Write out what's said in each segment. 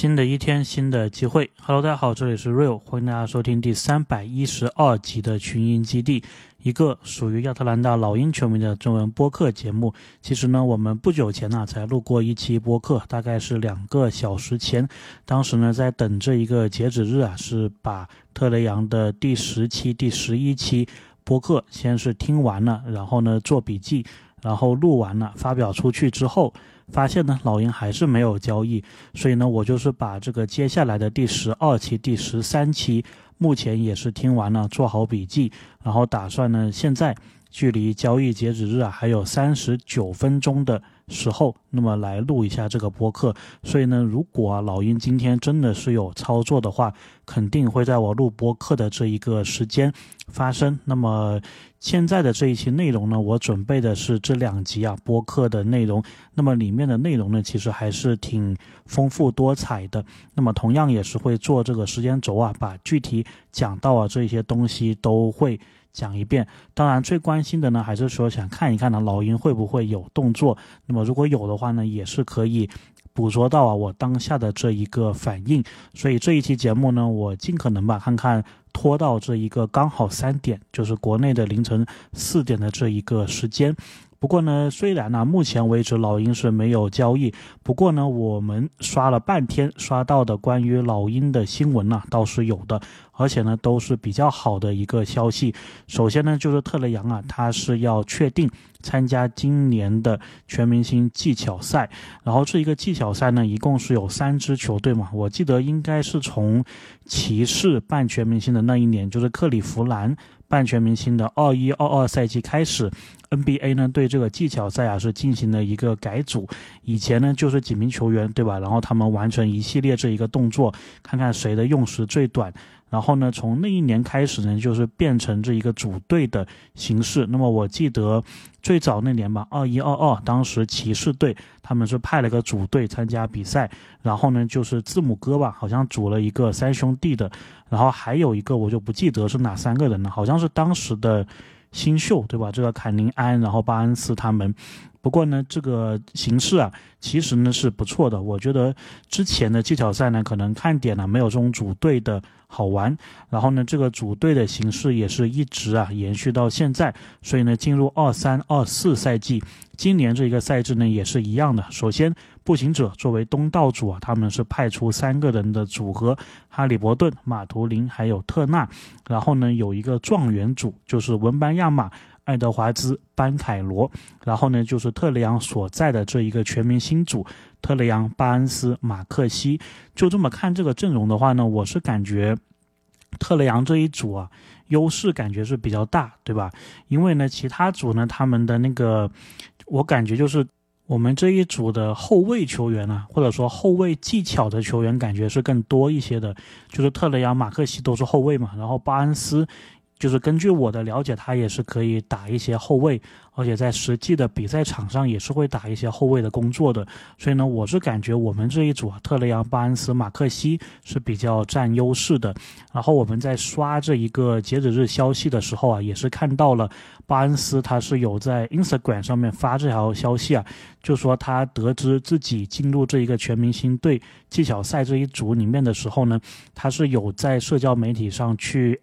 新的一天，新的机会。Hello，大家好，这里是 Real，欢迎大家收听第三百一十二集的群英基地，一个属于亚特兰大老鹰球迷的中文播客节目。其实呢，我们不久前呢才录过一期播客，大概是两个小时前。当时呢，在等这一个截止日啊，是把特雷杨的第十期、第十一期播客先是听完了，然后呢做笔记，然后录完了发表出去之后。发现呢，老鹰还是没有交易，所以呢，我就是把这个接下来的第十二期、第十三期，目前也是听完了，做好笔记，然后打算呢，现在距离交易截止日啊还有三十九分钟的。时候，那么来录一下这个播客。所以呢，如果啊老鹰今天真的是有操作的话，肯定会在我录播客的这一个时间发生。那么现在的这一期内容呢，我准备的是这两集啊播客的内容。那么里面的内容呢，其实还是挺丰富多彩的。那么同样也是会做这个时间轴啊，把具体讲到啊这些东西都会。讲一遍，当然最关心的呢，还是说想看一看呢，老鹰会不会有动作。那么如果有的话呢，也是可以捕捉到啊我当下的这一个反应。所以这一期节目呢，我尽可能吧，看看拖到这一个刚好三点，就是国内的凌晨四点的这一个时间。不过呢，虽然呢，目前为止老鹰是没有交易，不过呢，我们刷了半天，刷到的关于老鹰的新闻呢，倒是有的，而且呢，都是比较好的一个消息。首先呢，就是特雷杨啊，他是要确定参加今年的全明星技巧赛，然后这一个技巧赛呢，一共是有三支球队嘛，我记得应该是从骑士办全明星的那一年，就是克利夫兰。半全明星的二一二二赛季开始，NBA 呢对这个技巧赛啊是进行了一个改组。以前呢就是几名球员对吧？然后他们完成一系列这一个动作，看看谁的用时最短。然后呢，从那一年开始呢，就是变成这一个组队的形式。那么我记得最早那年吧，二一二二，当时骑士队他们是派了个组队参加比赛。然后呢，就是字母哥吧，好像组了一个三兄弟的。然后还有一个我就不记得是哪三个人了，好像是当时的新秀对吧？这个坎宁安，然后巴恩斯他们。不过呢，这个形式啊，其实呢是不错的。我觉得之前的技巧赛呢，可能看点呢没有这种组队的好玩。然后呢，这个组队的形式也是一直啊延续到现在。所以呢，进入二三二四赛季，今年这一个赛制呢也是一样的。首先，步行者作为东道主啊，他们是派出三个人的组合：哈利伯顿、马图林还有特纳。然后呢，有一个状元组，就是文班亚马。爱德华兹、班凯罗，然后呢，就是特雷杨所在的这一个全明星组，特雷杨、巴恩斯、马克西，就这么看这个阵容的话呢，我是感觉特雷杨这一组啊，优势感觉是比较大，对吧？因为呢，其他组呢，他们的那个，我感觉就是我们这一组的后卫球员啊，或者说后卫技巧的球员，感觉是更多一些的，就是特雷杨、马克西都是后卫嘛，然后巴恩斯。就是根据我的了解，他也是可以打一些后卫。而且在实际的比赛场上也是会打一些后卫的工作的，所以呢，我是感觉我们这一组啊，特雷杨、巴恩斯、马克西是比较占优势的。然后我们在刷这一个截止日消息的时候啊，也是看到了巴恩斯他是有在 Instagram 上面发这条消息啊，就说他得知自己进入这一个全明星队技巧赛这一组里面的时候呢，他是有在社交媒体上去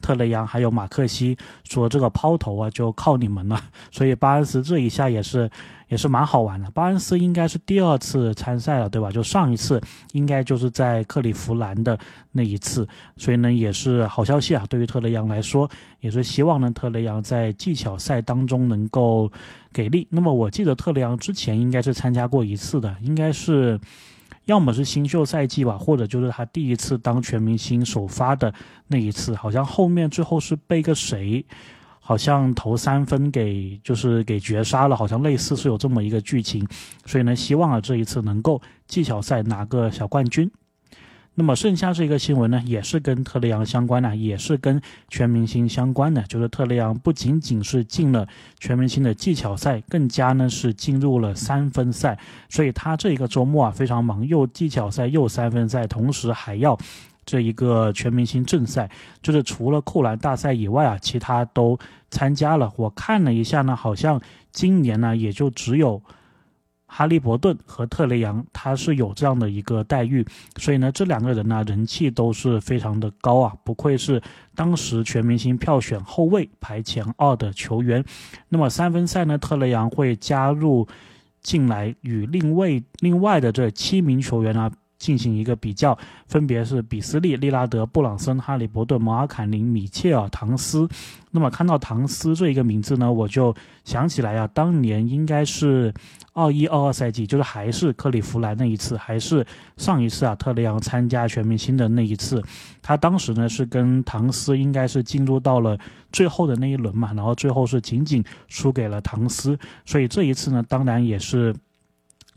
特雷杨还有马克西说这个抛投啊就靠你们了。所以巴恩斯这一下也是，也是蛮好玩的。巴恩斯应该是第二次参赛了，对吧？就上一次应该就是在克利夫兰的那一次。所以呢，也是好消息啊。对于特雷杨来说，也是希望呢特雷杨在技巧赛当中能够给力。那么我记得特雷杨之前应该是参加过一次的，应该是要么是新秀赛季吧，或者就是他第一次当全明星首发的那一次。好像后面最后是被个谁。好像投三分给就是给绝杀了，好像类似是有这么一个剧情，所以呢，希望啊这一次能够技巧赛拿个小冠军。那么剩下这个新闻呢，也是跟特雷杨相关的，也是跟全明星相关的，就是特雷杨不仅仅是进了全明星的技巧赛，更加呢是进入了三分赛，所以他这一个周末啊非常忙，又技巧赛又三分赛，同时还要。这一个全明星正赛，就是除了扣篮大赛以外啊，其他都参加了。我看了一下呢，好像今年呢也就只有哈利伯顿和特雷杨，他是有这样的一个待遇，所以呢，这两个人呢人气都是非常的高啊，不愧是当时全明星票选后卫排前二的球员。那么三分赛呢，特雷杨会加入进来，与另外另外的这七名球员呢。进行一个比较，分别是比斯利、利拉德、布朗森、哈利伯顿、摩尔坎宁、米切尔、唐斯。那么看到唐斯这一个名字呢，我就想起来啊，当年应该是二一二二赛季，就是还是克里夫兰那一次，还是上一次啊，特雷杨参加全明星的那一次，他当时呢是跟唐斯应该是进入到了最后的那一轮嘛，然后最后是仅仅输给了唐斯，所以这一次呢，当然也是。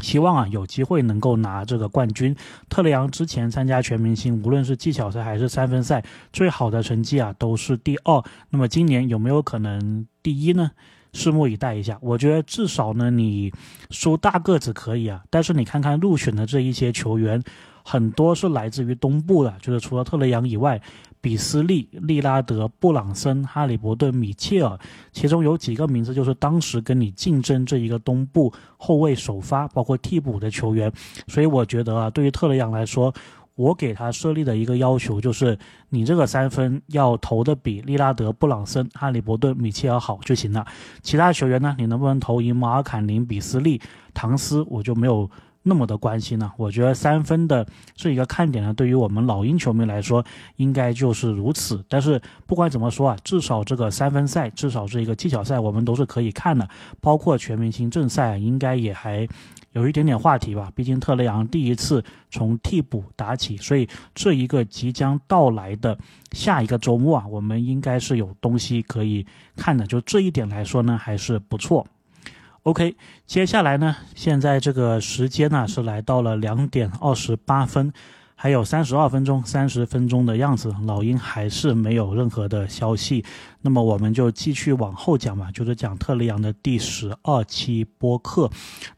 希望啊有机会能够拿这个冠军。特雷杨之前参加全明星，无论是技巧赛还是三分赛，最好的成绩啊都是第二。那么今年有没有可能第一呢？拭目以待一下。我觉得至少呢，你输大个子可以啊，但是你看看入选的这一些球员，很多是来自于东部的，就是除了特雷杨以外。比斯利、利拉德、布朗森、哈利伯顿、米切尔，其中有几个名字就是当时跟你竞争这一个东部后卫首发，包括替补的球员。所以我觉得啊，对于特雷杨来说，我给他设立的一个要求就是，你这个三分要投的比利拉德、布朗森、哈利伯顿、米切尔好就行了。其他球员呢，你能不能投赢马尔坎宁、比斯利、唐斯，我就没有。那么的关心呢？我觉得三分的这一个看点呢，对于我们老鹰球迷来说，应该就是如此。但是不管怎么说啊，至少这个三分赛，至少这一个技巧赛，我们都是可以看的。包括全明星正赛，应该也还有一点点话题吧。毕竟特雷杨第一次从替补打起，所以这一个即将到来的下一个周末啊，我们应该是有东西可以看的。就这一点来说呢，还是不错。OK，接下来呢，现在这个时间呢是来到了两点二十八分。还有三十二分钟、三十分钟的样子，老鹰还是没有任何的消息。那么我们就继续往后讲吧，就是讲特雷杨的第十二期播客。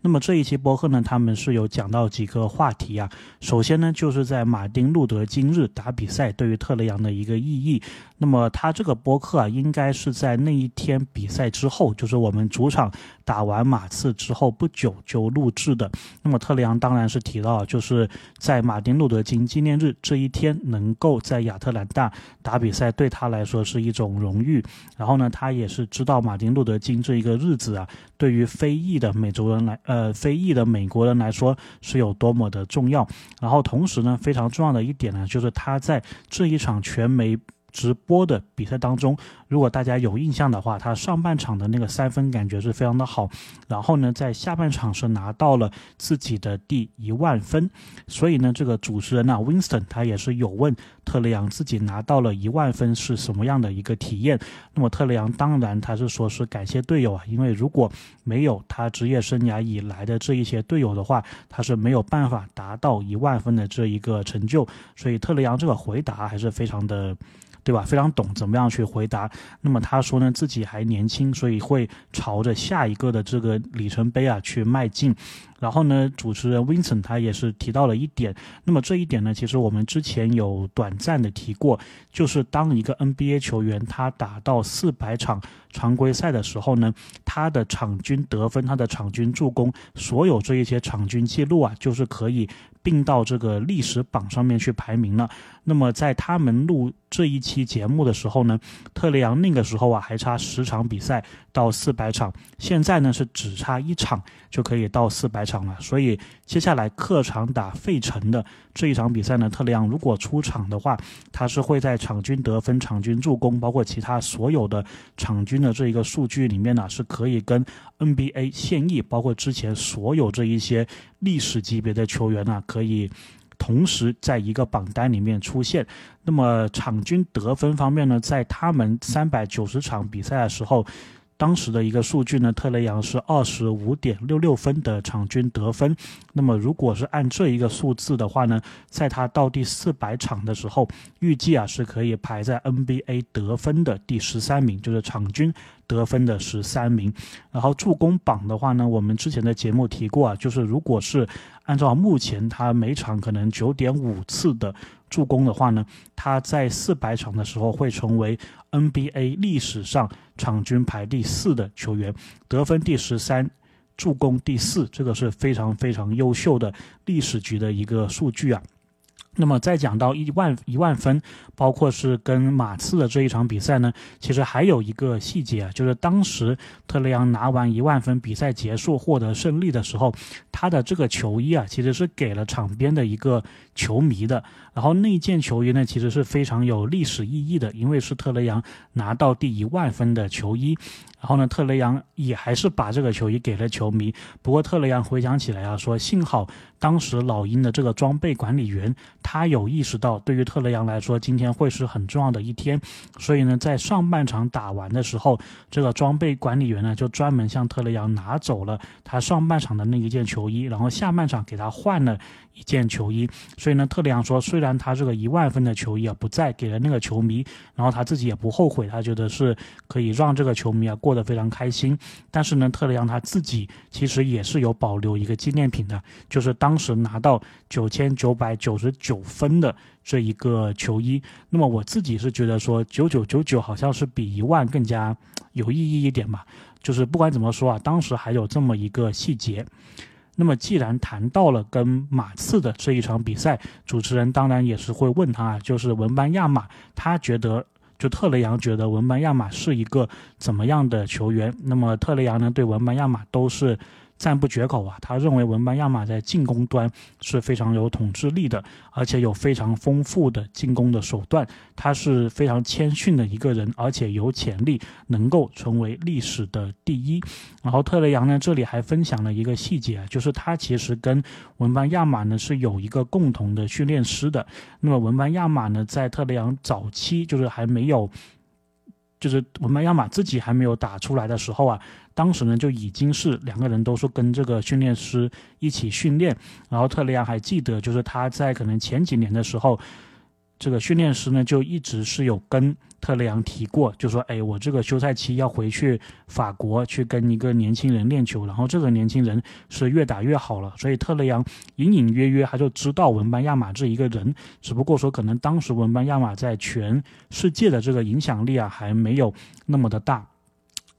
那么这一期播客呢，他们是有讲到几个话题啊。首先呢，就是在马丁路德今日打比赛对于特雷杨的一个意义。那么他这个播客啊，应该是在那一天比赛之后，就是我们主场打完马刺之后不久就录制的。那么特雷杨当然是提到，就是在马丁路德金。纪念日这一天能够在亚特兰大打比赛，对他来说是一种荣誉。然后呢，他也是知道马丁路德金这一个日子啊，对于非裔的美洲人来，呃，非裔的美国人来说是有多么的重要。然后同时呢，非常重要的一点呢，就是他在这一场全媒。直播的比赛当中，如果大家有印象的话，他上半场的那个三分感觉是非常的好，然后呢，在下半场是拿到了自己的第一万分，所以呢，这个主持人呢，Winston 他也是有问特雷杨自己拿到了一万分是什么样的一个体验，那么特雷杨当然他是说是感谢队友啊，因为如果没有他职业生涯以来的这一些队友的话，他是没有办法达到一万分的这一个成就，所以特雷杨这个回答还是非常的。对吧？非常懂怎么样去回答。那么他说呢，自己还年轻，所以会朝着下一个的这个里程碑啊去迈进。然后呢，主持人 Vincent 他也是提到了一点。那么这一点呢，其实我们之前有短暂的提过，就是当一个 NBA 球员他打到四百场常规赛的时候呢，他的场均得分、他的场均助攻，所有这一些场均记录啊，就是可以。并到这个历史榜上面去排名了。那么在他们录这一期节目的时候呢，特雷杨那个时候啊还差十场比赛到四百场，现在呢是只差一场就可以到四百场了。所以接下来客场打费城的这一场比赛呢，特雷昂如果出场的话，他是会在场均得分、场均助攻，包括其他所有的场均的这一个数据里面呢，是可以跟 NBA 现役，包括之前所有这一些历史级别的球员呢。可以同时在一个榜单里面出现。那么场均得分方面呢，在他们三百九十场比赛的时候。当时的一个数据呢，特雷杨是二十五点六六分的场均得分。那么如果是按这一个数字的话呢，在他到第四百场的时候，预计啊是可以排在 NBA 得分的第十三名，就是场均得分的十三名。然后助攻榜的话呢，我们之前的节目提过啊，就是如果是按照目前他每场可能九点五次的。助攻的话呢，他在四百场的时候会成为 NBA 历史上场均排第四的球员，得分第十三，助攻第四，这个是非常非常优秀的历史级的一个数据啊。那么再讲到一万一万分，包括是跟马刺的这一场比赛呢，其实还有一个细节啊，就是当时特雷杨拿完一万分，比赛结束获得胜利的时候，他的这个球衣啊，其实是给了场边的一个球迷的。然后那件球衣呢，其实是非常有历史意义的，因为是特雷杨拿到第一万分的球衣。然后呢，特雷杨也还是把这个球衣给了球迷。不过特雷杨回想起来啊，说幸好当时老鹰的这个装备管理员他有意识到，对于特雷杨来说，今天会是很重要的一天。所以呢，在上半场打完的时候，这个装备管理员呢就专门向特雷杨拿走了他上半场的那一件球衣，然后下半场给他换了一件球衣。所以呢，特雷杨说，虽然他这个一万分的球衣啊不在给了那个球迷，然后他自己也不后悔，他觉得是可以让这个球迷啊过。得非常开心，但是呢，特雷杨他自己其实也是有保留一个纪念品的，就是当当时拿到九千九百九十九分的这一个球衣。那么我自己是觉得说九九九九好像是比一万更加有意义一点吧。就是不管怎么说啊，当时还有这么一个细节。那么既然谈到了跟马刺的这一场比赛，主持人当然也是会问他啊，就是文班亚马，他觉得。就特雷杨觉得文班亚马是一个怎么样的球员？那么特雷杨呢，对文班亚马都是。赞不绝口啊！他认为文班亚马在进攻端是非常有统治力的，而且有非常丰富的进攻的手段。他是非常谦逊的一个人，而且有潜力能够成为历史的第一。然后特雷杨呢，这里还分享了一个细节，就是他其实跟文班亚马呢是有一个共同的训练师的。那么文班亚马呢，在特雷杨早期就是还没有。就是文班亚马自己还没有打出来的时候啊，当时呢就已经是两个人都是跟这个训练师一起训练，然后特雷杨还记得，就是他在可能前几年的时候。这个训练师呢，就一直是有跟特雷杨提过，就说：“哎，我这个休赛期要回去法国去跟一个年轻人练球，然后这个年轻人是越打越好了。”所以特雷杨隐隐约约他就知道文班亚马这一个人，只不过说可能当时文班亚马在全世界的这个影响力啊还没有那么的大，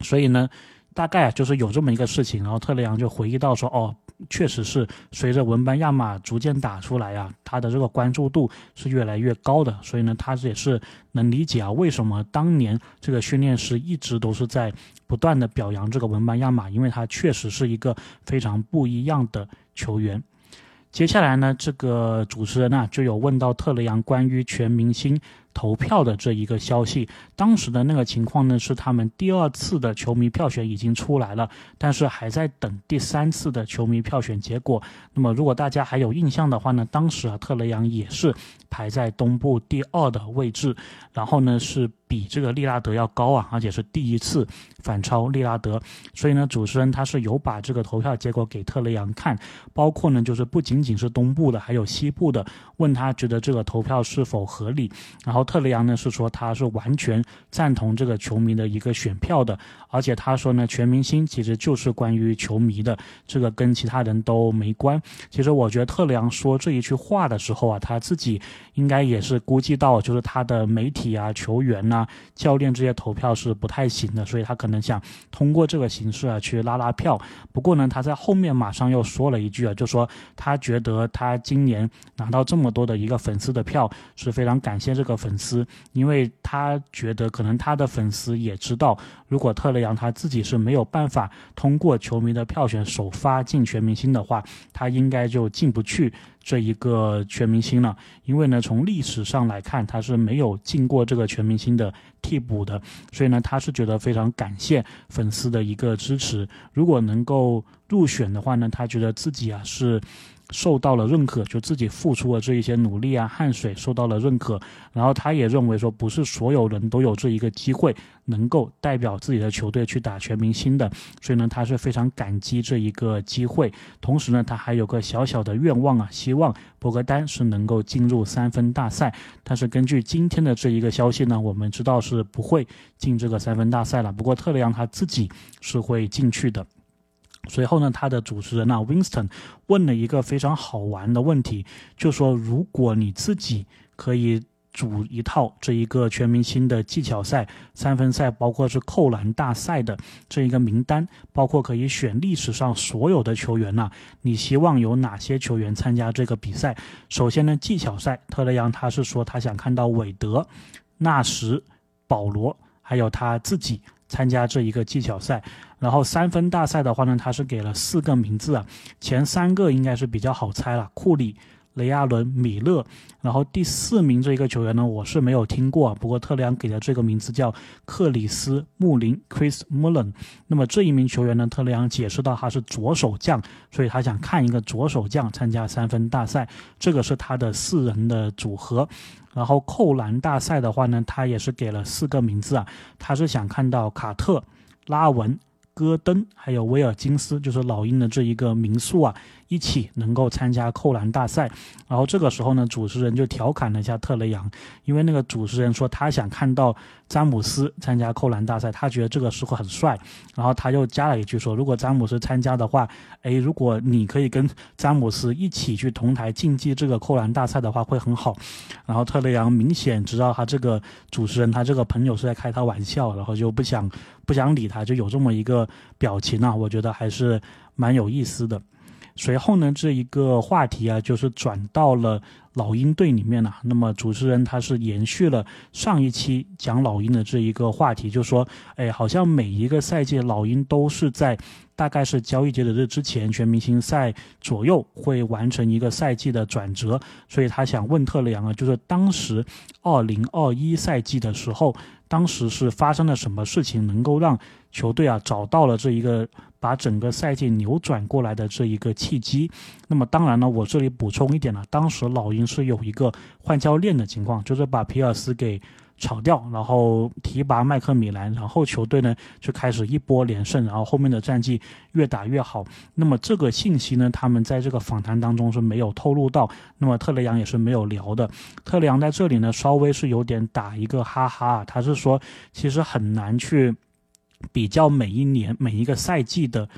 所以呢，大概啊就是有这么一个事情，然后特雷杨就回忆到说：“哦。”确实是随着文班亚马逐渐打出来啊，他的这个关注度是越来越高的，所以呢，他也是能理解啊，为什么当年这个训练师一直都是在不断的表扬这个文班亚马，因为他确实是一个非常不一样的球员。接下来呢，这个主持人呢就有问到特雷杨关于全明星。投票的这一个消息，当时的那个情况呢，是他们第二次的球迷票选已经出来了，但是还在等第三次的球迷票选结果。那么，如果大家还有印象的话呢，当时啊，特雷杨也是排在东部第二的位置，然后呢是比这个利拉德要高啊，而且是第一次反超利拉德。所以呢，主持人他是有把这个投票结果给特雷杨看，包括呢就是不仅仅是东部的，还有西部的，问他觉得这个投票是否合理，然后。特雷杨呢是说他是完全赞同这个球迷的一个选票的，而且他说呢，全明星其实就是关于球迷的，这个跟其他人都没关。其实我觉得特雷杨说这一句话的时候啊，他自己应该也是估计到，就是他的媒体啊、球员呐、教练这些投票是不太行的，所以他可能想通过这个形式啊去拉拉票。不过呢，他在后面马上又说了一句啊，就说他觉得他今年拿到这么多的一个粉丝的票是非常感谢这个粉。丝，因为他觉得可能他的粉丝也知道，如果特雷杨他自己是没有办法通过球迷的票选首发进全明星的话，他应该就进不去这一个全明星了。因为呢，从历史上来看，他是没有进过这个全明星的替补的，所以呢，他是觉得非常感谢粉丝的一个支持。如果能够入选的话呢，他觉得自己啊是。受到了认可，就自己付出的这一些努力啊、汗水受到了认可，然后他也认为说，不是所有人都有这一个机会能够代表自己的球队去打全明星的，所以呢，他是非常感激这一个机会。同时呢，他还有个小小的愿望啊，希望博格丹是能够进入三分大赛。但是根据今天的这一个消息呢，我们知道是不会进这个三分大赛了。不过特雷杨他自己是会进去的。随后呢，他的主持人啊，Winston 问了一个非常好玩的问题，就说：如果你自己可以组一套这一个全明星的技巧赛、三分赛，包括是扣篮大赛的这一个名单，包括可以选历史上所有的球员呐。你希望有哪些球员参加这个比赛？首先呢，技巧赛，特雷杨他是说他想看到韦德、纳什、保罗，还有他自己参加这一个技巧赛。然后三分大赛的话呢，他是给了四个名字啊，前三个应该是比较好猜了，库里。雷亚伦、米勒，然后第四名这一个球员呢，我是没有听过，不过特雷杨给的这个名字叫克里斯·穆林 （Chris Mullin）。那么这一名球员呢，特雷杨解释到他是左手将，所以他想看一个左手将参加三分大赛，这个是他的四人的组合。然后扣篮大赛的话呢，他也是给了四个名字啊，他是想看到卡特、拉文。戈登还有威尔金斯，就是老鹰的这一个民宿啊，一起能够参加扣篮大赛。然后这个时候呢，主持人就调侃了一下特雷杨，因为那个主持人说他想看到詹姆斯参加扣篮大赛，他觉得这个时候很帅。然后他又加了一句说，如果詹姆斯参加的话，哎，如果你可以跟詹姆斯一起去同台竞技这个扣篮大赛的话，会很好。然后特雷杨明显知道他这个主持人他这个朋友是在开他玩笑，然后就不想。不想理他，就有这么一个表情啊，我觉得还是蛮有意思的。随后呢，这一个话题啊，就是转到了老鹰队里面了。那么主持人他是延续了上一期讲老鹰的这一个话题，就说，哎，好像每一个赛季老鹰都是在大概是交易截止日之前，全明星赛左右会完成一个赛季的转折。所以他想问特雷杨啊，就是当时二零二一赛季的时候。当时是发生了什么事情，能够让球队啊找到了这一个把整个赛季扭转过来的这一个契机？那么当然呢，我这里补充一点了，当时老鹰是有一个换教练的情况，就是把皮尔斯给。炒掉，然后提拔麦克米兰，然后球队呢就开始一波连胜，然后后面的战绩越打越好。那么这个信息呢，他们在这个访谈当中是没有透露到，那么特雷杨也是没有聊的。特雷杨在这里呢，稍微是有点打一个哈哈，他是说其实很难去比较每一年每一个赛季的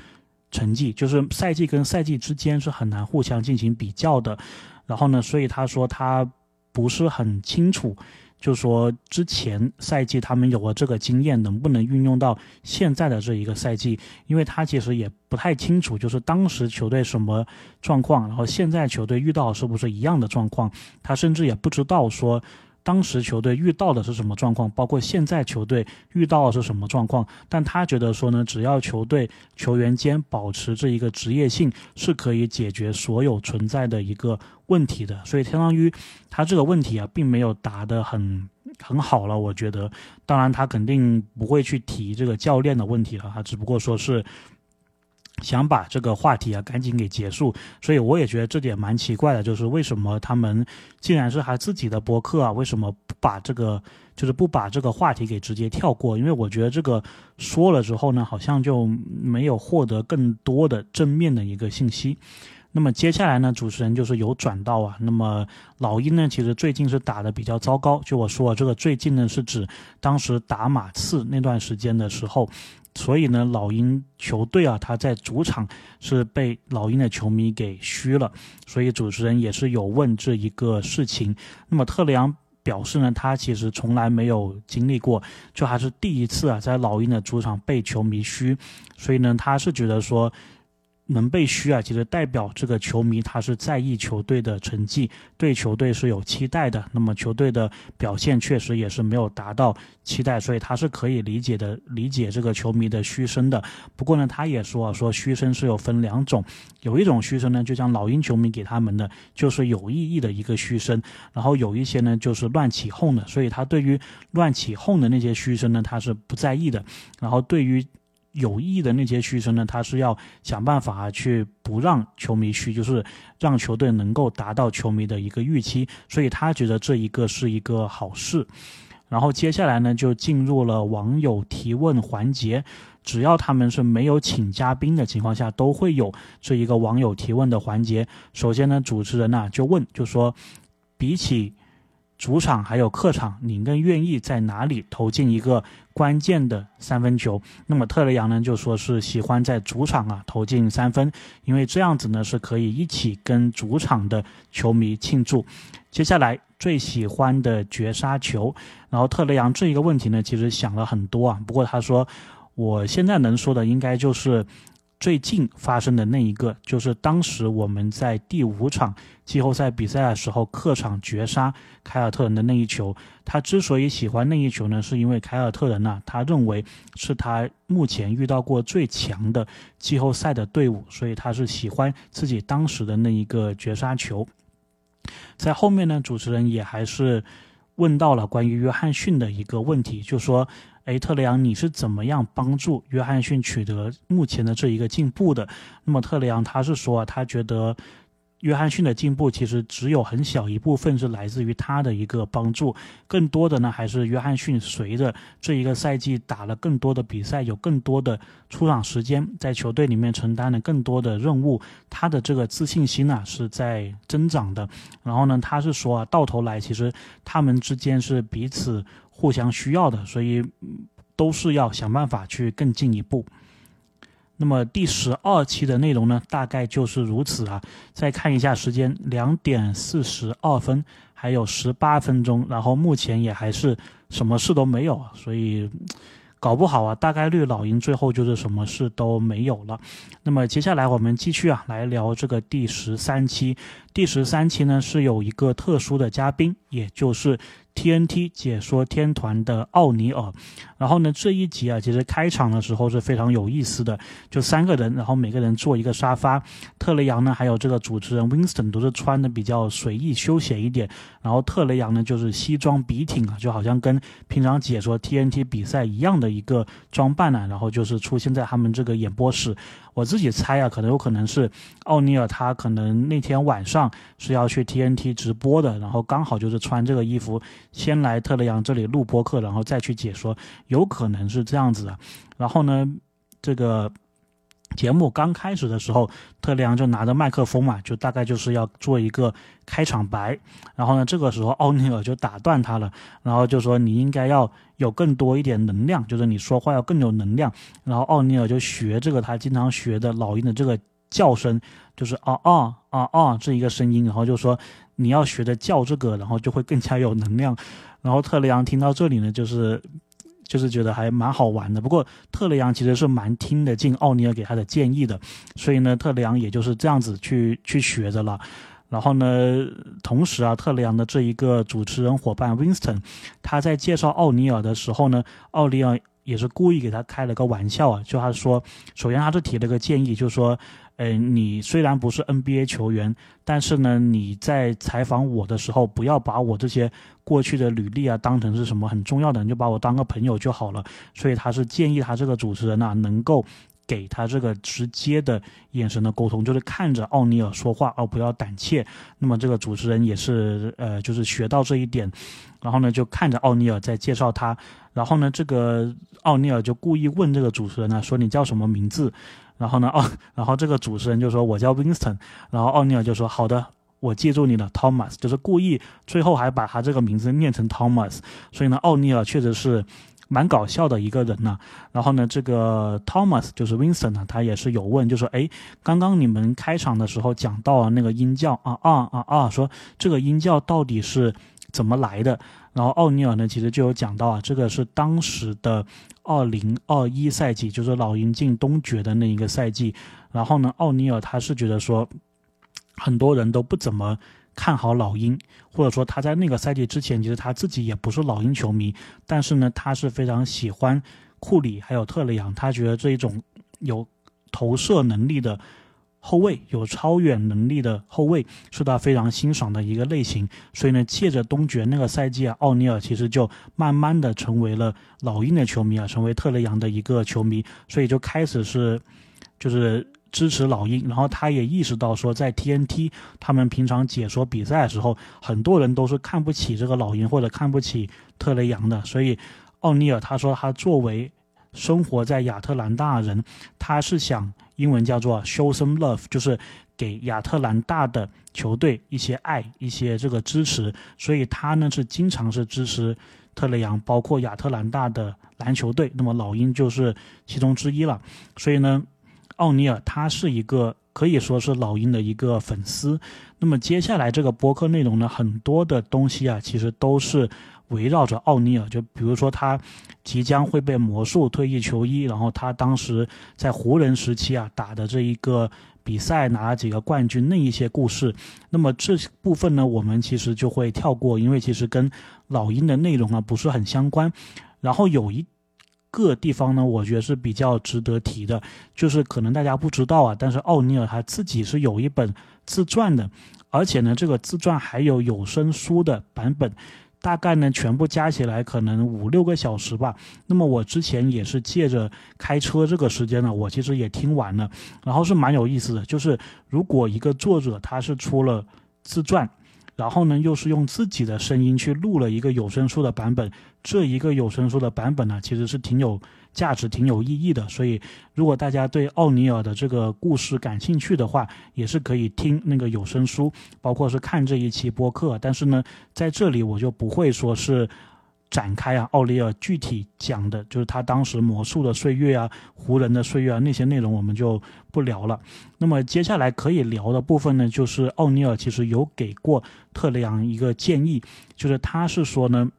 成绩，就是赛季跟赛季之间是很难互相进行比较的。然后呢，所以他说他不是很清楚。就说之前赛季他们有了这个经验，能不能运用到现在的这一个赛季？因为他其实也不太清楚，就是当时球队什么状况，然后现在球队遇到是不是一样的状况？他甚至也不知道说。当时球队遇到的是什么状况？包括现在球队遇到的是什么状况？但他觉得说呢，只要球队球员间保持这一个职业性，是可以解决所有存在的一个问题的。所以相当于他这个问题啊，并没有答得很很好了。我觉得，当然他肯定不会去提这个教练的问题了，他只不过说是。想把这个话题啊赶紧给结束，所以我也觉得这点蛮奇怪的，就是为什么他们既然是他自己的博客啊，为什么不把这个就是不把这个话题给直接跳过？因为我觉得这个说了之后呢，好像就没有获得更多的正面的一个信息。那么接下来呢，主持人就是有转到啊，那么老鹰呢，其实最近是打的比较糟糕。就我说这个最近呢，是指当时打马刺那段时间的时候。所以呢，老鹰球队啊，他在主场是被老鹰的球迷给嘘了。所以主持人也是有问这一个事情。那么特雷昂表示呢，他其实从来没有经历过，就还是第一次啊，在老鹰的主场被球迷嘘。所以呢，他是觉得说。能被嘘啊，其实代表这个球迷他是在意球队的成绩，对球队是有期待的。那么球队的表现确实也是没有达到期待，所以他是可以理解的，理解这个球迷的嘘声的。不过呢，他也说啊说嘘声是有分两种，有一种嘘声呢，就像老鹰球迷给他们的，就是有意义的一个嘘声，然后有一些呢就是乱起哄的，所以他对于乱起哄的那些嘘声呢，他是不在意的。然后对于有意的那些嘘声呢，他是要想办法去不让球迷嘘，就是让球队能够达到球迷的一个预期，所以他觉得这一个是一个好事。然后接下来呢，就进入了网友提问环节，只要他们是没有请嘉宾的情况下，都会有这一个网友提问的环节。首先呢，主持人呢就问，就说比起主场还有客场，你更愿意在哪里投进一个关键的三分球？那么特雷杨呢，就说是喜欢在主场啊投进三分，因为这样子呢是可以一起跟主场的球迷庆祝。接下来最喜欢的绝杀球，然后特雷杨这一个问题呢，其实想了很多啊，不过他说我现在能说的应该就是。最近发生的那一个，就是当时我们在第五场季后赛比赛的时候，客场绝杀凯尔特人的那一球。他之所以喜欢那一球呢，是因为凯尔特人呢，他认为是他目前遇到过最强的季后赛的队伍，所以他是喜欢自己当时的那一个绝杀球。在后面呢，主持人也还是问到了关于约翰逊的一个问题，就说。哎，特雷杨，你是怎么样帮助约翰逊取得目前的这一个进步的？那么特雷杨他是说，他觉得约翰逊的进步其实只有很小一部分是来自于他的一个帮助，更多的呢还是约翰逊随着这一个赛季打了更多的比赛，有更多的出场时间，在球队里面承担了更多的任务，他的这个自信心呢是在增长的。然后呢，他是说啊，到头来其实他们之间是彼此。互相需要的，所以都是要想办法去更进一步。那么第十二期的内容呢，大概就是如此啊。再看一下时间，两点四十二分，还有十八分钟，然后目前也还是什么事都没有，所以。搞不好啊，大概率老鹰最后就是什么事都没有了。那么接下来我们继续啊，来聊这个第十三期。第十三期呢是有一个特殊的嘉宾，也就是 TNT 解说天团的奥尼尔。然后呢这一集啊，其实开场的时候是非常有意思的，就三个人，然后每个人坐一个沙发。特雷杨呢，还有这个主持人 Winston 都是穿的比较随意休闲一点。然后特雷杨呢就是西装笔挺啊，就好像跟平常解说 TNT 比赛一样的一个装扮呢。然后就是出现在他们这个演播室。我自己猜啊，可能有可能是奥尼尔他可能那天晚上是要去 TNT 直播的，然后刚好就是穿这个衣服先来特雷杨这里录播客，然后再去解说，有可能是这样子的。然后呢，这个。节目刚开始的时候，特雷昂就拿着麦克风嘛，就大概就是要做一个开场白。然后呢，这个时候奥尼尔就打断他了，然后就说：“你应该要有更多一点能量，就是你说话要更有能量。”然后奥尼尔就学这个他经常学的老鹰的这个叫声，就是啊啊啊啊这一个声音，然后就说：“你要学着叫这个，然后就会更加有能量。”然后特雷昂听到这里呢，就是。就是觉得还蛮好玩的，不过特雷杨其实是蛮听得进奥尼尔给他的建议的，所以呢，特雷杨也就是这样子去去学着了。然后呢，同时啊，特雷杨的这一个主持人伙伴 Winston，他在介绍奥尼尔的时候呢，奥尼尔也是故意给他开了个玩笑啊，就他说，首先他是提了个建议，就是说。呃，你虽然不是 NBA 球员，但是呢，你在采访我的时候，不要把我这些过去的履历啊当成是什么很重要的，你就把我当个朋友就好了。所以他是建议他这个主持人呢，能够给他这个直接的眼神的沟通，就是看着奥尼尔说话，而不要胆怯。那么这个主持人也是呃，就是学到这一点，然后呢，就看着奥尼尔在介绍他，然后呢，这个奥尼尔就故意问这个主持人呢，说你叫什么名字？然后呢，奥，然后这个主持人就说：“我叫 Winston。”然后奥尼尔就说：“好的，我记住你了，Thomas。”就是故意最后还把他这个名字念成 Thomas。所以呢，奥尼尔确实是蛮搞笑的一个人呢。然后呢，这个 Thomas 就是 Winston 呢，他也是有问，就说：“哎，刚刚你们开场的时候讲到了那个音教啊啊啊啊，说这个音教到底是怎么来的？”然后奥尼尔呢，其实就有讲到啊，这个是当时的。二零二一赛季就是老鹰进东决的那一个赛季，然后呢，奥尼尔他是觉得说，很多人都不怎么看好老鹰，或者说他在那个赛季之前，其实他自己也不是老鹰球迷，但是呢，他是非常喜欢库里还有特雷杨，他觉得这一种有投射能力的。后卫有超远能力的后卫是他非常欣赏的一个类型，所以呢，借着东决那个赛季啊，奥尼尔其实就慢慢的成为了老鹰的球迷啊，成为特雷杨的一个球迷，所以就开始是，就是支持老鹰。然后他也意识到说，在 TNT 他们平常解说比赛的时候，很多人都是看不起这个老鹰或者看不起特雷杨的，所以奥尼尔他说他作为生活在亚特兰大人，他是想。英文叫做 show some love，就是给亚特兰大的球队一些爱，一些这个支持，所以他呢是经常是支持特雷杨，包括亚特兰大的篮球队。那么老鹰就是其中之一了。所以呢，奥尼尔他是一个可以说是老鹰的一个粉丝。那么接下来这个播客内容呢，很多的东西啊，其实都是。围绕着奥尼尔，就比如说他即将会被魔术退役球衣，然后他当时在湖人时期啊打的这一个比赛拿了几个冠军那一些故事，那么这部分呢，我们其实就会跳过，因为其实跟老鹰的内容啊不是很相关。然后有一个地方呢，我觉得是比较值得提的，就是可能大家不知道啊，但是奥尼尔他自己是有一本自传的，而且呢，这个自传还有有声书的版本。大概呢，全部加起来可能五六个小时吧。那么我之前也是借着开车这个时间呢，我其实也听完了，然后是蛮有意思的。就是如果一个作者他是出了自传。然后呢，又是用自己的声音去录了一个有声书的版本。这一个有声书的版本呢，其实是挺有价值、挺有意义的。所以，如果大家对奥尼尔的这个故事感兴趣的话，也是可以听那个有声书，包括是看这一期播客。但是呢，在这里我就不会说是。展开啊，奥尼尔具体讲的就是他当时魔术的岁月啊，湖人的岁月啊，那些内容我们就不聊了。那么接下来可以聊的部分呢，就是奥尼尔其实有给过特雷杨一个建议，就是他是说呢。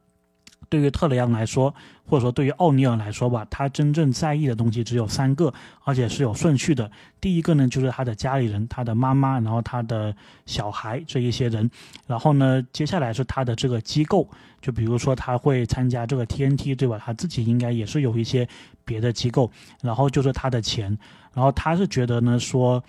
对于特雷杨来说，或者说对于奥尼尔来说吧，他真正在意的东西只有三个，而且是有顺序的。第一个呢，就是他的家里人，他的妈妈，然后他的小孩这一些人。然后呢，接下来是他的这个机构，就比如说他会参加这个 TNT，对吧？他自己应该也是有一些别的机构。然后就是他的钱。然后他是觉得呢，说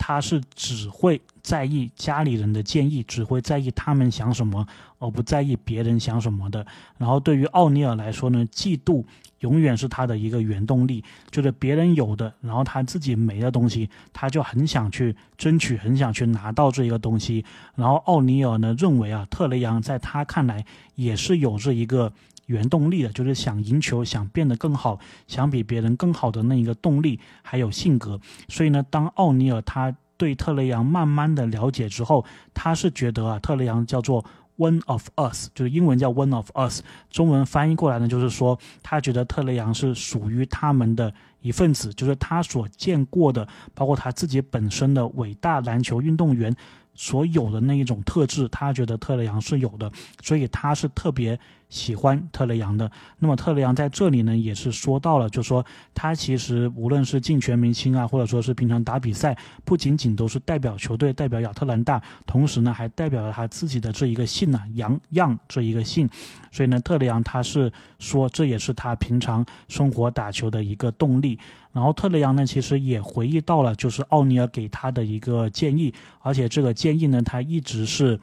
他是只会。在意家里人的建议，只会在意他们想什么，而不在意别人想什么的。然后对于奥尼尔来说呢，嫉妒永远是他的一个原动力，就是别人有的，然后他自己没的东西，他就很想去争取，很想去拿到这一个东西。然后奥尼尔呢认为啊，特雷杨在他看来也是有这一个原动力的，就是想赢球，想变得更好，想比别人更好的那一个动力，还有性格。所以呢，当奥尼尔他。对特雷杨慢慢的了解之后，他是觉得啊，特雷杨叫做 one of us，就是英文叫 one of us，中文翻译过来呢，就是说他觉得特雷杨是属于他们的一份子，就是他所见过的，包括他自己本身的伟大篮球运动员所有的那一种特质，他觉得特雷杨是有的，所以他是特别。喜欢特雷杨的，那么特雷杨在这里呢，也是说到了，就说他其实无论是进全明星啊，或者说是平常打比赛，不仅仅都是代表球队、代表亚特兰大，同时呢，还代表了他自己的这一个姓呢，杨样这一个姓。所以呢，特雷杨他是说，这也是他平常生活打球的一个动力。然后特雷杨呢，其实也回忆到了，就是奥尼尔给他的一个建议，而且这个建议呢，他一直是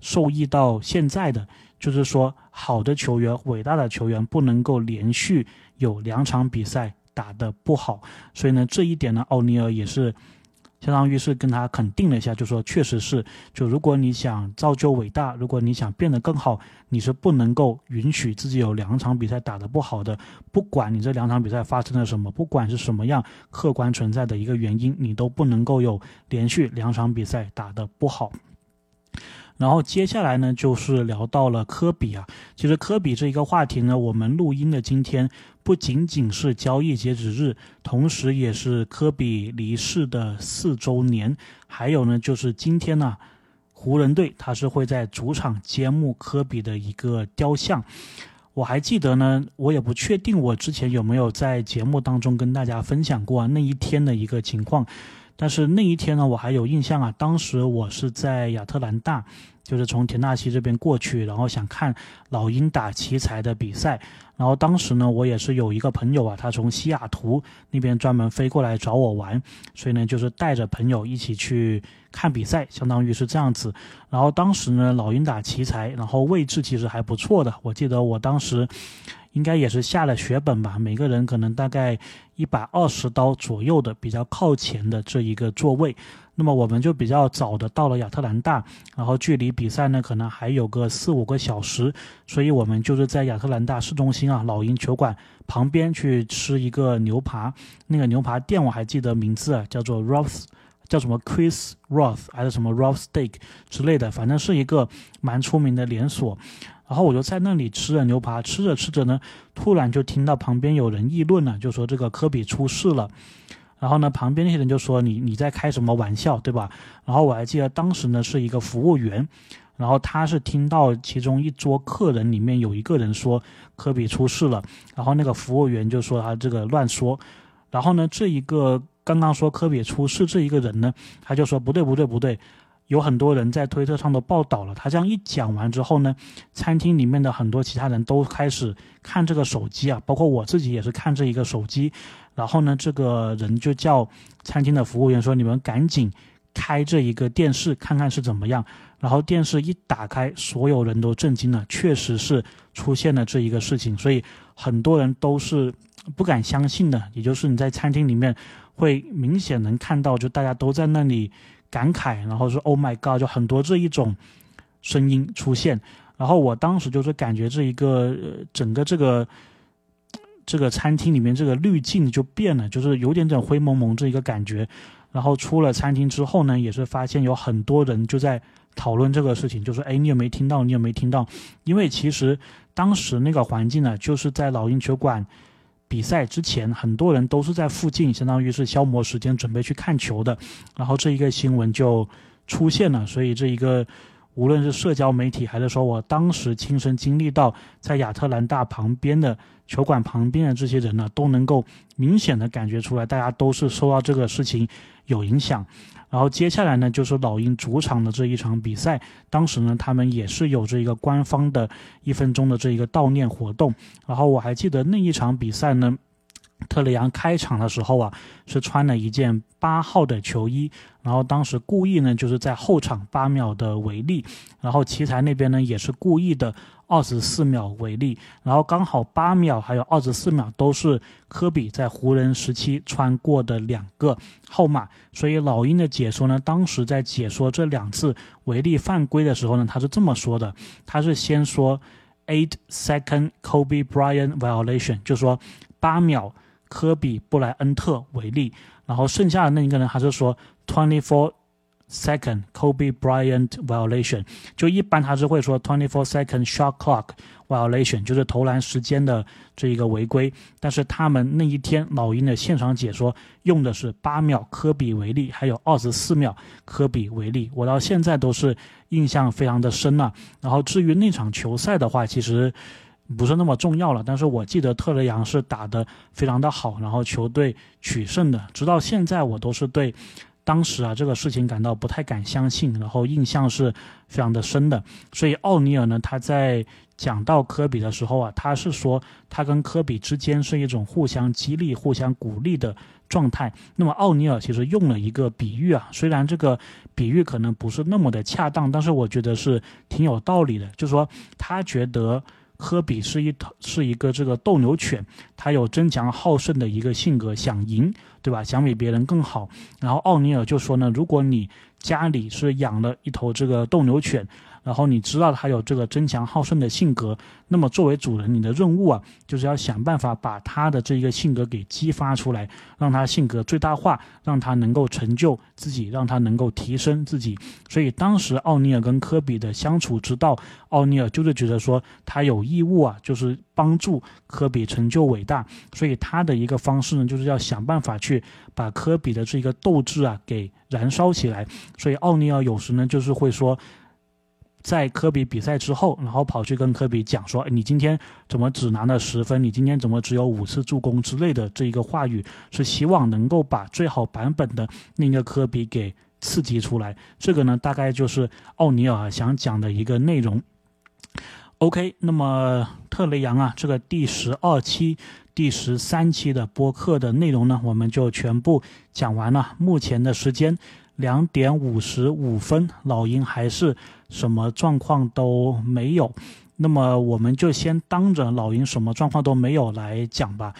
受益到现在的。就是说，好的球员、伟大的球员不能够连续有两场比赛打得不好，所以呢，这一点呢，奥尼尔也是相当于是跟他肯定了一下，就说确实是，就如果你想造就伟大，如果你想变得更好，你是不能够允许自己有两场比赛打得不好的，不管你这两场比赛发生了什么，不管是什么样客观存在的一个原因，你都不能够有连续两场比赛打得不好。然后接下来呢，就是聊到了科比啊。其实科比这一个话题呢，我们录音的今天不仅仅是交易截止日，同时也是科比离世的四周年。还有呢，就是今天呢，湖人队他是会在主场揭幕科比的一个雕像。我还记得呢，我也不确定我之前有没有在节目当中跟大家分享过那一天的一个情况。但是那一天呢，我还有印象啊。当时我是在亚特兰大，就是从田纳西这边过去，然后想看老鹰打奇才的比赛。然后当时呢，我也是有一个朋友啊，他从西雅图那边专门飞过来找我玩，所以呢，就是带着朋友一起去看比赛，相当于是这样子。然后当时呢，老鹰打奇才，然后位置其实还不错的。我记得我当时。应该也是下了血本吧，每个人可能大概一百二十刀左右的比较靠前的这一个座位。那么我们就比较早的到了亚特兰大，然后距离比赛呢可能还有个四五个小时，所以我们就是在亚特兰大市中心啊老鹰球馆旁边去吃一个牛扒。那个牛扒店我还记得名字啊，叫做 Roth，叫什么 Chris Roth 还是什么 Roth Steak 之类的，反正是一个蛮出名的连锁。然后我就在那里吃着牛扒，吃着吃着呢，突然就听到旁边有人议论了，就说这个科比出事了。然后呢，旁边那些人就说你你在开什么玩笑，对吧？然后我还记得当时呢是一个服务员，然后他是听到其中一桌客人里面有一个人说科比出事了，然后那个服务员就说他这个乱说。然后呢，这一个刚刚说科比出事这一个人呢，他就说不对不对不对。有很多人在推特上都报道了，他这样一讲完之后呢，餐厅里面的很多其他人都开始看这个手机啊，包括我自己也是看这一个手机。然后呢，这个人就叫餐厅的服务员说：“你们赶紧开这一个电视看看是怎么样。”然后电视一打开，所有人都震惊了，确实是出现了这一个事情，所以很多人都是不敢相信的。也就是你在餐厅里面会明显能看到，就大家都在那里。感慨，然后说 “Oh my God”，就很多这一种声音出现。然后我当时就是感觉这一个整个这个这个餐厅里面这个滤镜就变了，就是有点点灰蒙蒙这一个感觉。然后出了餐厅之后呢，也是发现有很多人就在讨论这个事情，就说：“哎，你有没有听到？你有没有听到？”因为其实当时那个环境呢，就是在老鹰球馆。比赛之前，很多人都是在附近，相当于是消磨时间，准备去看球的。然后这一个新闻就出现了，所以这一个无论是社交媒体，还是说我当时亲身经历到在亚特兰大旁边的球馆旁边的这些人呢，都能够明显的感觉出来，大家都是受到这个事情有影响。然后接下来呢，就是老鹰主场的这一场比赛。当时呢，他们也是有着一个官方的一分钟的这一个悼念活动。然后我还记得那一场比赛呢。特雷杨开场的时候啊，是穿了一件八号的球衣，然后当时故意呢，就是在后场八秒的违例，然后奇才那边呢也是故意的二十四秒违例，然后刚好八秒还有二十四秒都是科比在湖人时期穿过的两个号码，所以老鹰的解说呢，当时在解说这两次违例犯规的时候呢，他是这么说的，他是先说 eight second Kobe Bryant violation，就说八秒。科比布莱恩特为例，然后剩下的那一个人还是说 twenty four second Kobe Bryant violation，就一般他是会说 twenty four second shot clock violation，就是投篮时间的这一个违规。但是他们那一天老鹰的现场解说用的是八秒科比为例，还有二十四秒科比为例，我到现在都是印象非常的深了。然后至于那场球赛的话，其实。不是那么重要了，但是我记得特雷杨是打得非常的好，然后球队取胜的。直到现在，我都是对当时啊这个事情感到不太敢相信，然后印象是非常的深的。所以奥尼尔呢，他在讲到科比的时候啊，他是说他跟科比之间是一种互相激励、互相鼓励的状态。那么奥尼尔其实用了一个比喻啊，虽然这个比喻可能不是那么的恰当，但是我觉得是挺有道理的，就是说他觉得。科比是一头是一个这个斗牛犬，他有争强好胜的一个性格，想赢，对吧？想比别人更好。然后奥尼尔就说呢，如果你家里是养了一头这个斗牛犬。然后你知道他有这个争强好胜的性格，那么作为主人，你的任务啊，就是要想办法把他的这一个性格给激发出来，让他性格最大化，让他能够成就自己，让他能够提升自己。所以当时奥尼尔跟科比的相处之道，奥尼尔就是觉得说他有义务啊，就是帮助科比成就伟大。所以他的一个方式呢，就是要想办法去把科比的这个斗志啊给燃烧起来。所以奥尼尔有时呢，就是会说。在科比比赛之后，然后跑去跟科比讲说：“你今天怎么只拿了十分？你今天怎么只有五次助攻之类的？”这一个话语是希望能够把最好版本的那个科比给刺激出来。这个呢，大概就是奥尼尔想讲的一个内容。OK，那么特雷杨啊，这个第十二期、第十三期的播客的内容呢，我们就全部讲完了。目前的时间。两点五十五分，老鹰还是什么状况都没有。那么我们就先当着老鹰什么状况都没有来讲吧。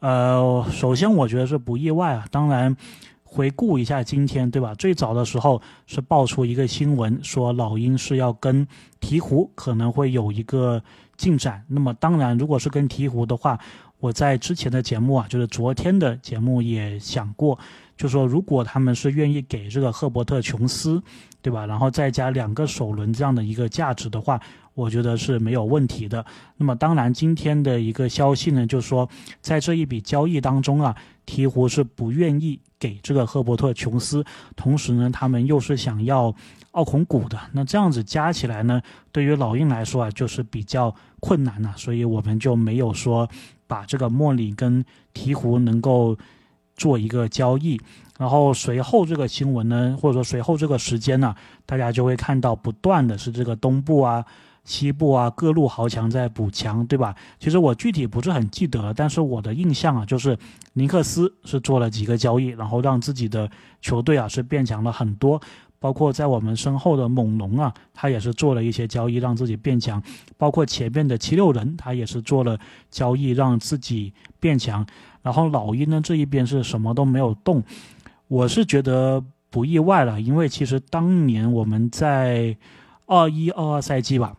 呃，首先我觉得是不意外啊。当然，回顾一下今天，对吧？最早的时候是爆出一个新闻，说老鹰是要跟鹈鹕可能会有一个进展。那么当然，如果是跟鹈鹕的话，我在之前的节目啊，就是昨天的节目也想过，就说如果他们是愿意给这个赫伯特琼斯，对吧？然后再加两个首轮这样的一个价值的话，我觉得是没有问题的。那么当然，今天的一个消息呢，就是说在这一笔交易当中啊，鹈鹕是不愿意给这个赫伯特琼斯，同时呢，他们又是想要。奥孔古的那这样子加起来呢，对于老鹰来说啊，就是比较困难了，所以我们就没有说把这个莫里跟鹈鹕能够做一个交易。然后随后这个新闻呢，或者说随后这个时间呢，大家就会看到不断的是这个东部啊、西部啊各路豪强在补强，对吧？其实我具体不是很记得了，但是我的印象啊，就是尼克斯是做了几个交易，然后让自己的球队啊是变强了很多。包括在我们身后的猛龙啊，他也是做了一些交易，让自己变强；包括前面的七六人，他也是做了交易，让自己变强。然后老鹰呢这一边是什么都没有动，我是觉得不意外了，因为其实当年我们在二一二二赛季吧，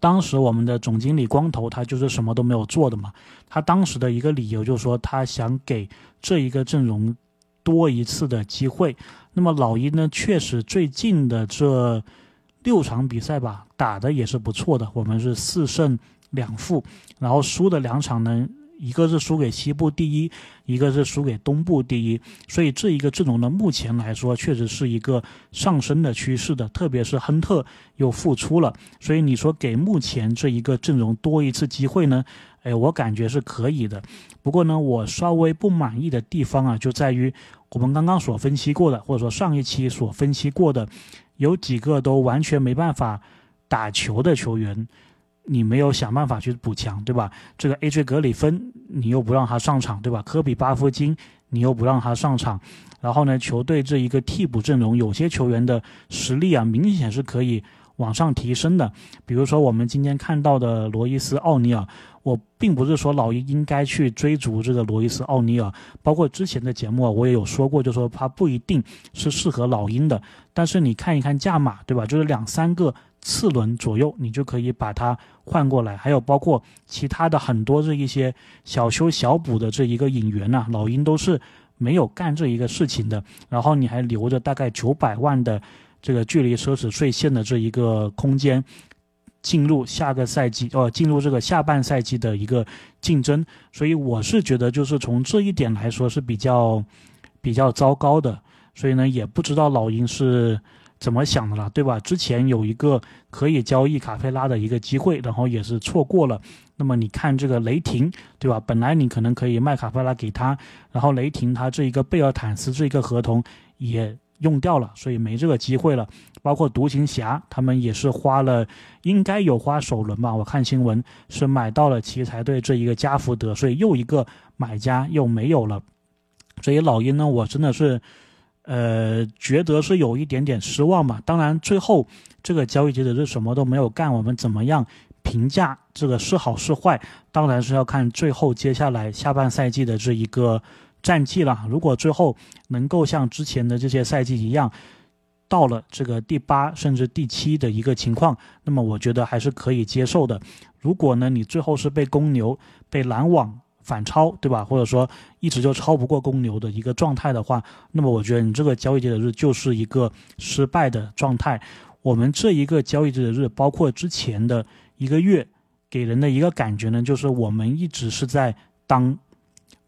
当时我们的总经理光头他就是什么都没有做的嘛，他当时的一个理由就是说他想给这一个阵容多一次的机会。那么老鹰呢，确实最近的这六场比赛吧，打的也是不错的。我们是四胜两负，然后输的两场呢，一个是输给西部第一，一个是输给东部第一。所以这一个阵容呢，目前来说确实是一个上升的趋势的，特别是亨特又复出了。所以你说给目前这一个阵容多一次机会呢？哎，我感觉是可以的。不过呢，我稍微不满意的地方啊，就在于。我们刚刚所分析过的，或者说上一期所分析过的，有几个都完全没办法打球的球员，你没有想办法去补强，对吧？这个 A.J. 格里芬你又不让他上场，对吧？科比巴夫金你又不让他上场，然后呢，球队这一个替补阵容有些球员的实力啊，明显是可以往上提升的。比如说我们今天看到的罗伊斯奥尼尔。我并不是说老鹰应该去追逐这个罗伊斯奥尼尔，包括之前的节目啊，我也有说过，就说他不一定是适合老鹰的。但是你看一看价码，对吧？就是两三个次轮左右，你就可以把它换过来。还有包括其他的很多这一些小修小补的这一个引援呐，老鹰都是没有干这一个事情的。然后你还留着大概九百万的这个距离奢侈税线的这一个空间。进入下个赛季，呃，进入这个下半赛季的一个竞争，所以我是觉得，就是从这一点来说是比较比较糟糕的。所以呢，也不知道老鹰是怎么想的了，对吧？之前有一个可以交易卡佩拉的一个机会，然后也是错过了。那么你看这个雷霆，对吧？本来你可能可以卖卡佩拉给他，然后雷霆他这一个贝尔坦斯这一个合同也。用掉了，所以没这个机会了。包括独行侠，他们也是花了，应该有花首轮吧？我看新闻是买到了奇才队这一个加福德，所以又一个买家又没有了。所以老鹰呢，我真的是，呃，觉得是有一点点失望吧。当然，最后这个交易截止日什么都没有干，我们怎么样评价这个是好是坏？当然是要看最后接下来下半赛季的这一个。战绩了，如果最后能够像之前的这些赛季一样，到了这个第八甚至第七的一个情况，那么我觉得还是可以接受的。如果呢，你最后是被公牛、被篮网反超，对吧？或者说一直就超不过公牛的一个状态的话，那么我觉得你这个交易节的日就是一个失败的状态。我们这一个交易节的日，包括之前的一个月，给人的一个感觉呢，就是我们一直是在当。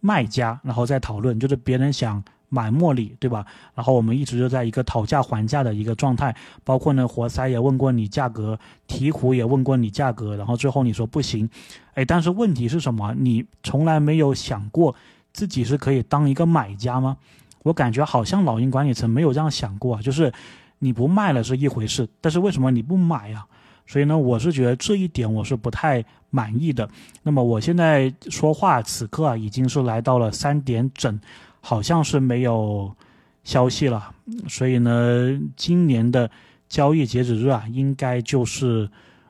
卖家，然后再讨论，就是别人想买莫里，对吧？然后我们一直就在一个讨价还价的一个状态，包括呢，活塞也问过你价格，鹈鹕也问过你价格，然后最后你说不行，哎，但是问题是什么？你从来没有想过自己是可以当一个买家吗？我感觉好像老鹰管理层没有这样想过啊，就是你不卖了是一回事，但是为什么你不买呀？所以呢，我是觉得这一点我是不太满意的。那么我现在说话此刻啊，已经是来到了三点整，好像是没有消息了。所以呢，今年的交易截止日啊，应该就是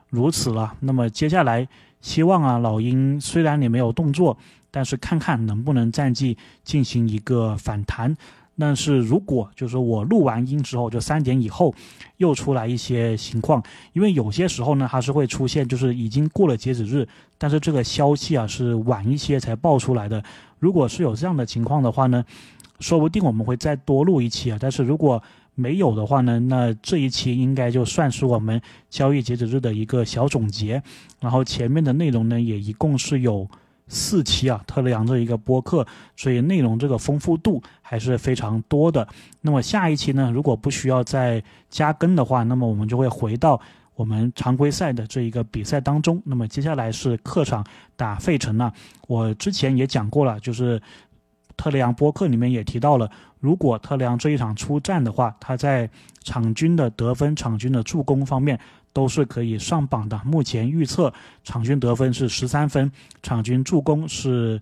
如此了。那么接下来，希望啊，老鹰虽然你没有动作，但是看看能不能战绩进行一个反弹。但是如果就是我录完音之后，就三点以后又出来一些情况，因为有些时候呢，它是会出现就是已经过了截止日，但是这个消息啊是晚一些才爆出来的。如果是有这样的情况的话呢，说不定我们会再多录一期啊。但是如果没有的话呢，那这一期应该就算是我们交易截止日的一个小总结。然后前面的内容呢，也一共是有。四期啊，特雷杨这一个播客，所以内容这个丰富度还是非常多的。那么下一期呢，如果不需要再加更的话，那么我们就会回到我们常规赛的这一个比赛当中。那么接下来是客场打费城了。我之前也讲过了，就是特雷杨播客里面也提到了，如果特雷杨这一场出战的话，他在场均的得分、场均的助攻方面。都是可以上榜的。目前预测场均得分是十三分，场均助攻是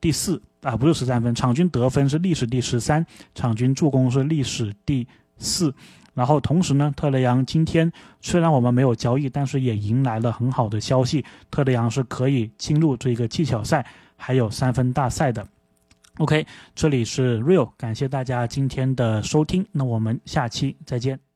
第四啊，不是十三分，场均得分是历史第十三，场均助攻是历史第四。然后同时呢，特雷杨今天虽然我们没有交易，但是也迎来了很好的消息，特雷杨是可以进入这个技巧赛，还有三分大赛的。OK，这里是 Real，感谢大家今天的收听，那我们下期再见。